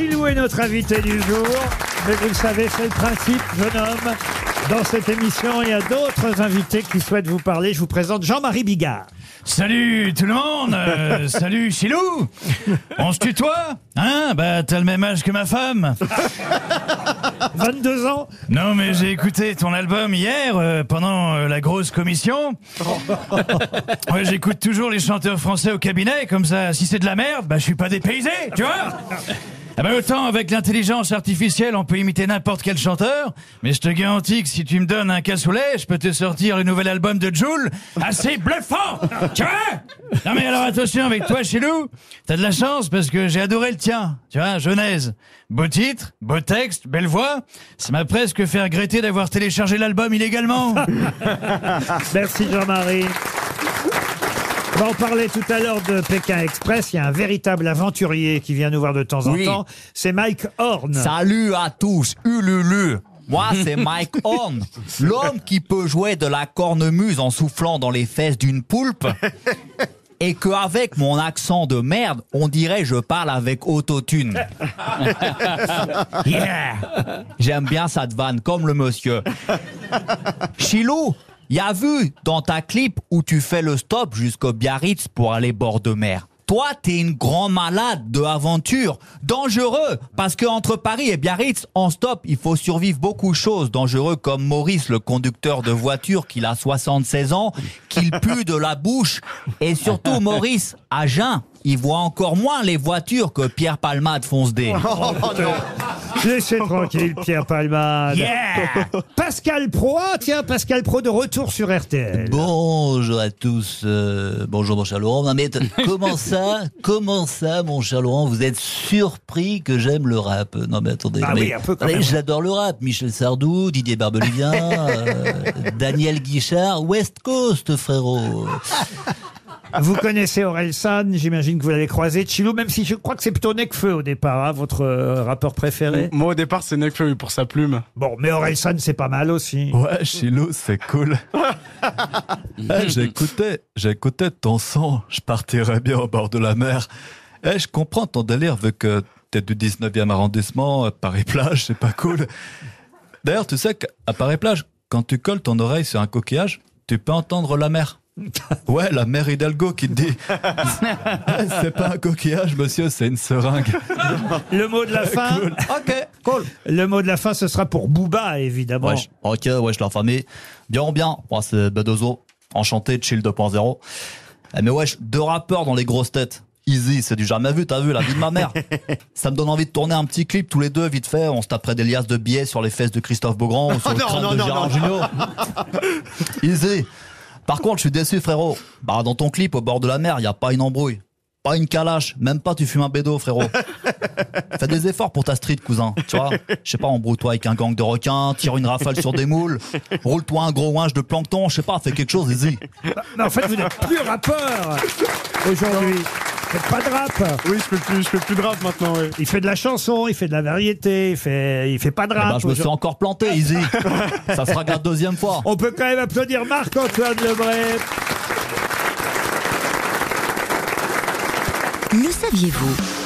Chilou est notre invité du jour. Mais vous le savez, c'est le principe, jeune homme. Dans cette émission, il y a d'autres invités qui souhaitent vous parler. Je vous présente Jean-Marie Bigard. Salut tout le monde euh, Salut Chilou On se tutoie Hein? Bah t'as le même âge que ma femme 22 ans Non mais j'ai écouté ton album hier euh, pendant euh, la grosse commission. Ouais j'écoute toujours les chanteurs français au cabinet, comme ça si c'est de la merde, bah je suis pas dépaysé, tu vois? Ah bah autant avec l'intelligence artificielle on peut imiter n'importe quel chanteur, mais je te garantis que si tu me donnes un cassoulet, je peux te sortir le nouvel album de Joule assez bluffant Tu vois? Non mais alors attention avec toi chez nous, t'as de la chance parce que j'ai adoré le tien, tu vois, Genèse. Beau titre, beau texte, belle voix, ça m'a presque fait regretter d'avoir téléchargé l'album illégalement. Merci Jean-Marie. On va en parler tout à l'heure de Pékin Express. Il y a un véritable aventurier qui vient nous voir de temps en Oui. temps. C'est Mike Horn. Salut à tous, ululu. Moi, c'est Mike Horn, l'homme qui peut jouer de la cornemuse en soufflant dans les fesses d'une poulpe. Et qu'avec mon accent de merde, on dirait je parle avec autotune. Yeah J'aime bien cette vanne, comme le monsieur. Chilou, y a vu dans ta clip où tu fais le stop jusqu'au Biarritz pour aller bord de mer. Toi, t'es une grande malade de aventure, dangereux, parce que entre Paris et Biarritz, en stop, il faut survivre beaucoup de choses, dangereux comme Maurice, le conducteur de voiture, qu'il a 76 ans, qu'il pue de la bouche, et surtout Maurice, à jeun, il voit encore moins les voitures que Pierre Palmade fonce des. Laissez tranquille Pierre Palmade. Yeah Pascal Pro, ah, tiens, Pascal Pro de retour sur RTL. Bonjour à tous. euh, bonjour mon cher Laurent. Non, mais t- comment ça Comment ça, mon cher Laurent Vous êtes surpris que j'aime le rap? Non mais attendez. Ah mais- oui, un peu quand mais même. J'adore le rap. Michel Sardou, Didier Barbelivien, euh, Daniel Guichard, West Coast, frérot. Vous connaissez Aurel San, j'imagine que vous l'avez croisé. Chilou, même si je crois que c'est plutôt Necfeu au départ, hein, votre euh, rappeur préféré. Moi, au départ, c'est Nekfeu pour sa plume. Bon, mais Aurel San, c'est pas mal aussi. Ouais, Chilo, c'est cool. Eh, j'écoutais, j'écoutais ton son, je partirais bien au bord de la mer. Eh, je comprends ton délire vu que t'es du 19e arrondissement, euh, Paris-Plage, c'est pas cool. D'ailleurs, tu sais qu'à Paris-Plage, quand tu colles ton oreille sur un coquillage, tu peux entendre la mer. Ouais, la mère Hidalgo qui te dit C'est pas un coquillage, monsieur, c'est une seringue. Le mot de la fin. Ok, cool. Le mot de la fin, ce sera pour Booba, évidemment. Wesh, ok, wesh la famille. Bien, bien. Moi, c'est Bedozo. Enchanté, chill 2.0. Eh, mais wesh, deux rappeurs dans les grosses têtes. Easy, c'est du jamais vu, t'as vu, la vie de ma mère. Ça me donne envie de tourner un petit clip tous les deux, vite fait. On se taperait des liasses de billets sur les fesses de Christophe Beaugrand ou sur le Non, crâne non, de non, Gérard non. Jugnot. Easy. Par contre, je suis déçu, frérot. Bah, dans ton clip, au bord de la mer, y a pas une embrouille. Pas une calache, même pas tu fumes un bédo, frérot. Fais des efforts pour ta street, cousin. Tu vois, je sais pas, embrouille-toi avec un gang de requins, tire une rafale sur des moules, roule-toi un gros winch de plancton, je sais pas, fais quelque chose, easy. Mais en fait, vous n'êtes plus rappeur aujourd'hui. Faites pas de rap. Oui, je fais plus, je fais plus de rap maintenant, oui. Il fait de la chanson, il fait de la variété, il fait, il fait pas de Eh ben, rap. je me suis encore planté, easy. Ça sera la deuxième fois. On peut quand même applaudir Marc-Antoine Lebray. Le saviez-vous?